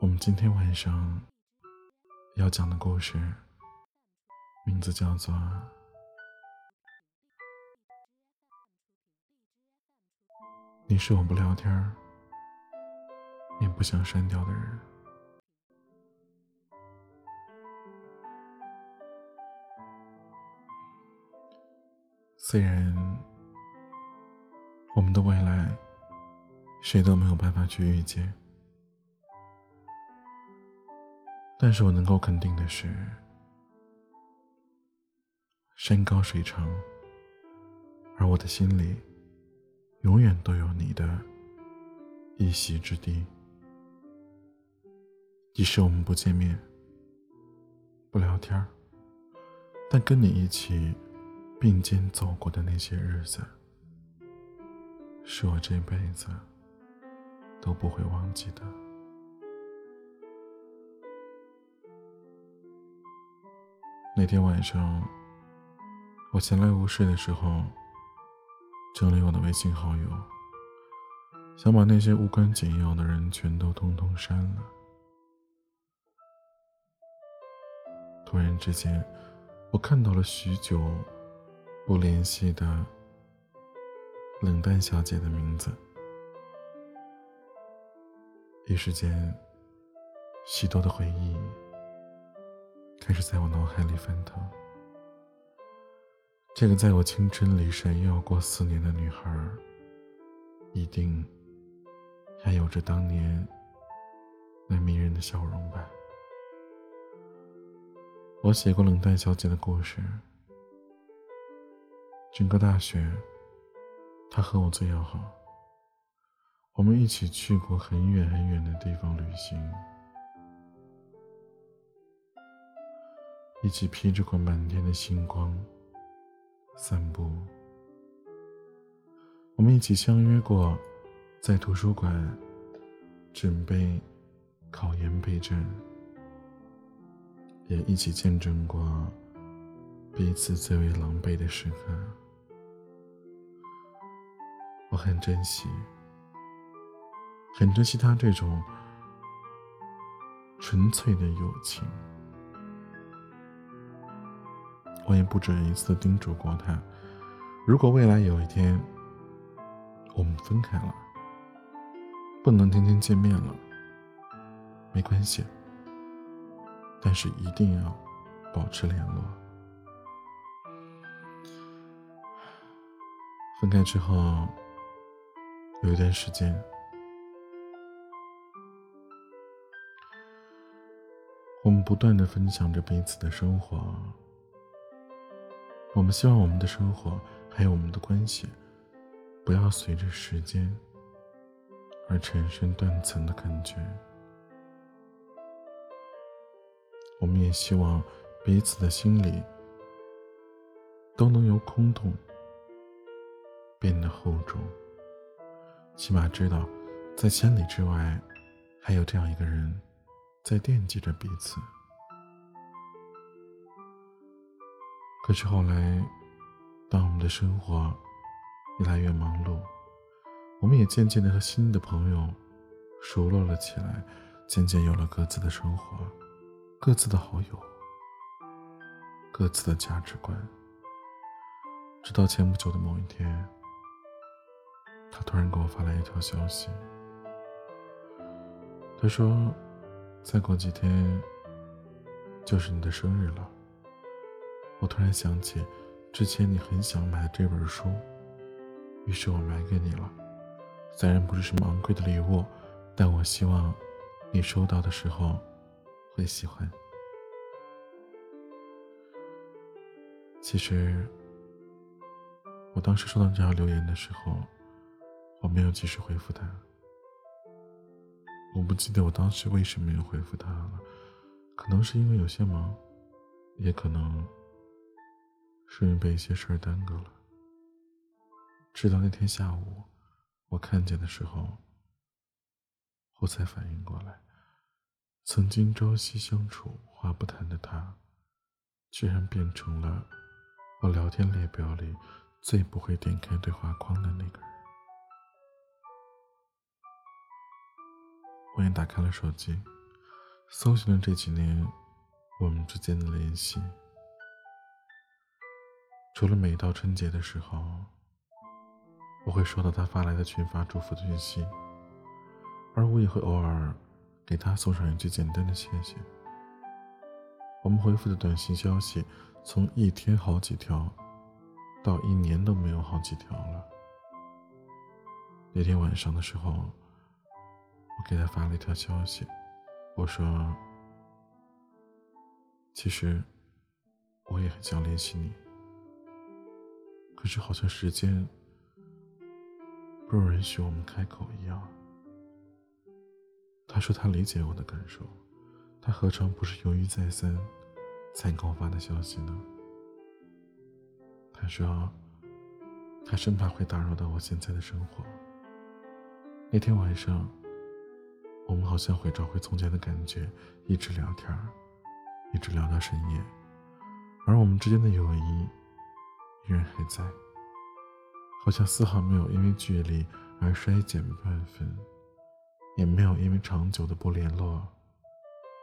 我们今天晚上要讲的故事，名字叫做《你是我不聊天也不想删掉的人》。虽然我们的未来谁都没有办法去预见。但是我能够肯定的是，山高水长，而我的心里永远都有你的一席之地。即使我们不见面、不聊天但跟你一起并肩走过的那些日子，是我这辈子都不会忘记的。那天晚上，我闲来无事的时候，整理我的微信好友，想把那些无关紧要的人全都通通删了。突然之间，我看到了许久不联系的冷淡小姐的名字，一时间，许多的回忆。开始在我脑海里翻腾。这个在我青春里闪耀过四年的女孩，一定还有着当年那迷人的笑容吧？我写过冷淡小姐的故事。整个大学，她和我最要好。我们一起去过很远很远的地方旅行。一起披着过满天的星光散步，我们一起相约过在图书馆准备考研备战，也一起见证过彼此最为狼狈的时刻。我很珍惜，很珍惜他这种纯粹的友情。我也不止一次叮嘱过他，如果未来有一天我们分开了，不能天天见面了，没关系，但是一定要保持联络。分开之后，有一段时间，我们不断的分享着彼此的生活。我们希望我们的生活还有我们的关系，不要随着时间而产生断层的感觉。我们也希望彼此的心里都能由空洞变得厚重，起码知道在千里之外还有这样一个人在惦记着彼此。可是后来，当我们的生活越来越忙碌，我们也渐渐的和新的朋友熟络了起来，渐渐有了各自的生活，各自的好友，各自的价值观。直到前不久的某一天，他突然给我发来一条消息，他说：“再过几天就是你的生日了。”我突然想起，之前你很想买的这本书，于是我买给你了。虽然不是什么昂贵的礼物，但我希望你收到的时候会喜欢。其实，我当时收到这条留言的时候，我没有及时回复他。我不记得我当时为什么要回复他了，可能是因为有些忙，也可能。是因为被一些事儿耽搁了。直到那天下午，我看见的时候，我才反应过来，曾经朝夕相处、话不谈的他，居然变成了我聊天列表里最不会点开对话框的那个人。我也打开了手机，搜寻了这几年我们之间的联系，除了每到春节的时候，我会收到他发来的群发祝福的讯息，而我也会偶尔给他送上一句简单的谢谢。我们回复的短信消息，从一天好几条，到一年都没有好几条了。那天晚上的时候，我给他发了一条消息，我说：“其实我也很想联系你，可是好像时间不允许我们开口一样。”他说他理解我的感受。他何尝不是犹豫再三，才给我发的消息呢？他说，他生怕会打扰到我现在的生活。那天晚上，我们好像会找回从前的感觉，一直聊天一直聊到深夜，而我们之间的友谊依然还在，好像丝毫没有因为距离而衰减半分，也没有因为长久的不联络。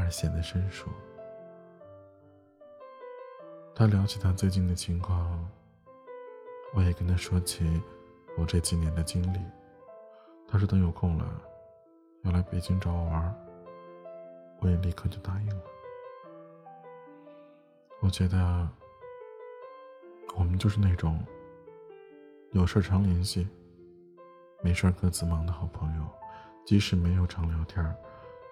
而显得生疏。他聊起他最近的情况，我也跟他说起我这几年的经历。他说等有空了，要来北京找我玩，我也立刻就答应了。我觉得我们就是那种有事常联系，没事各自忙的好朋友，即使没有常聊天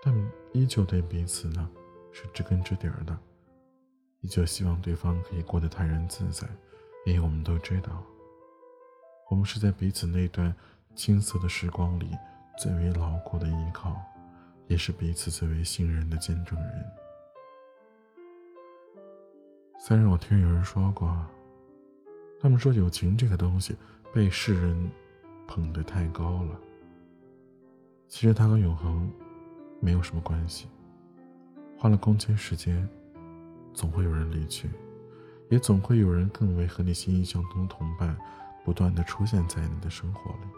但依旧对彼此呢是知根知底儿的，依旧希望对方可以过得泰然自在，因为我们都知道，我们是在彼此那段青涩的时光里最为牢固的依靠，也是彼此最为信任的见证人。虽然我听有人说过，他们说友情这个东西被世人捧得太高了，其实它和永恒。没有什么关系。换了空间、时间，总会有人离去，也总会有人更为和你心意相通的同伴，不断的出现在你的生活里。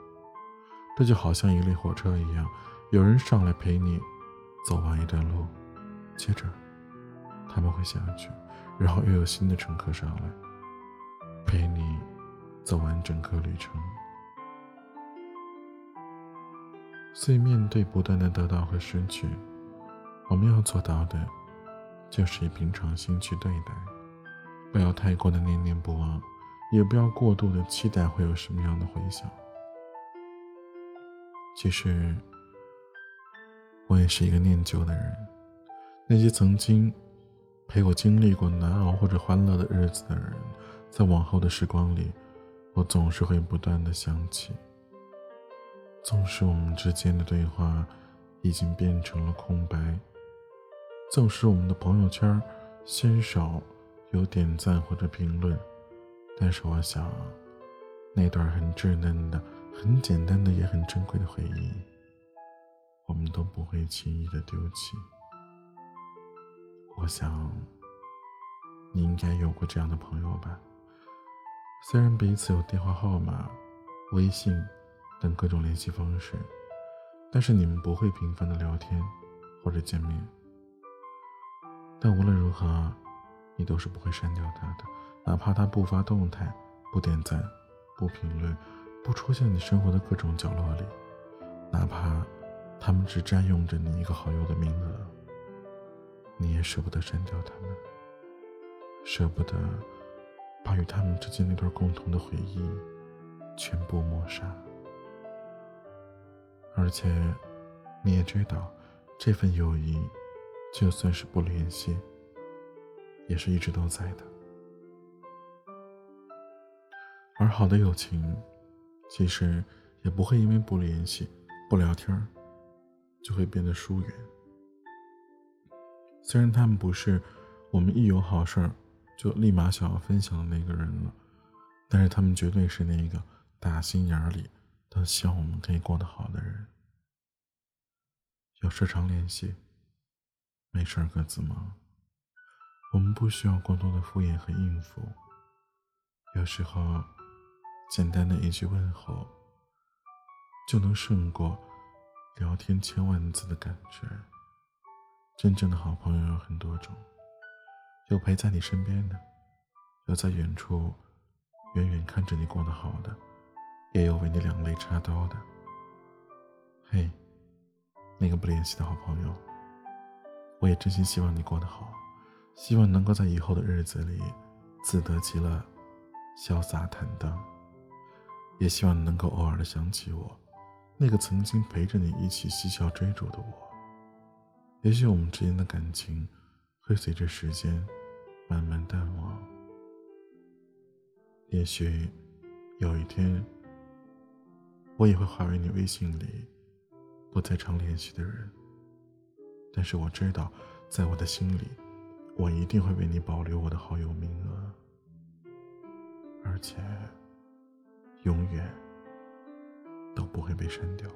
这就好像一列火车一样，有人上来陪你走完一段路，接着他们会下去，然后又有新的乘客上来，陪你走完整个旅程。所以，面对不断的得到和失去，我们要做到的，就是以平常心去对待，不要太过的念念不忘，也不要过度的期待会有什么样的回响。其实，我也是一个念旧的人，那些曾经陪我经历过难熬或者欢乐的日子的人，在往后的时光里，我总是会不断的想起。纵使我们之间的对话已经变成了空白，纵使我们的朋友圈鲜少有点赞或者评论，但是我想，那段很稚嫩的、很简单的、也很珍贵的回忆，我们都不会轻易的丢弃。我想，你应该有过这样的朋友吧？虽然彼此有电话号码、微信。等各种联系方式，但是你们不会频繁的聊天或者见面。但无论如何，你都是不会删掉他的，哪怕他不发动态、不点赞、不评论、不出现你生活的各种角落里，哪怕他们只占用着你一个好友的名额，你也舍不得删掉他们，舍不得把与他们之间那段共同的回忆全部抹杀。而且，你也知道，这份友谊，就算是不联系，也是一直都在的。而好的友情，其实也不会因为不联系、不聊天就会变得疏远。虽然他们不是我们一有好事就立马想要分享的那个人了，但是他们绝对是那个打心眼里。都希望我们可以过得好的人，有事常联系，没事各自忙。我们不需要过多的敷衍和应付，有时候简单的一句问候，就能胜过聊天千万字的感觉。真正的好朋友有很多种，有陪在你身边的，有在远处远远看着你过得好的，也有为你两肋插刀的。嘿，那个不联系的好朋友，我也真心希望你过得好，希望能够在以后的日子里自得其乐，潇洒坦荡，也希望能够偶尔的想起我，那个曾经陪着你一起嬉笑追逐的我。也许我们之间的感情会随着时间慢慢淡忘。也许有一天，我也会化为你微信里不再常联系的人。但是我知道，在我的心里，我一定会为你保留我的好友名额，而且永远都不会被删掉。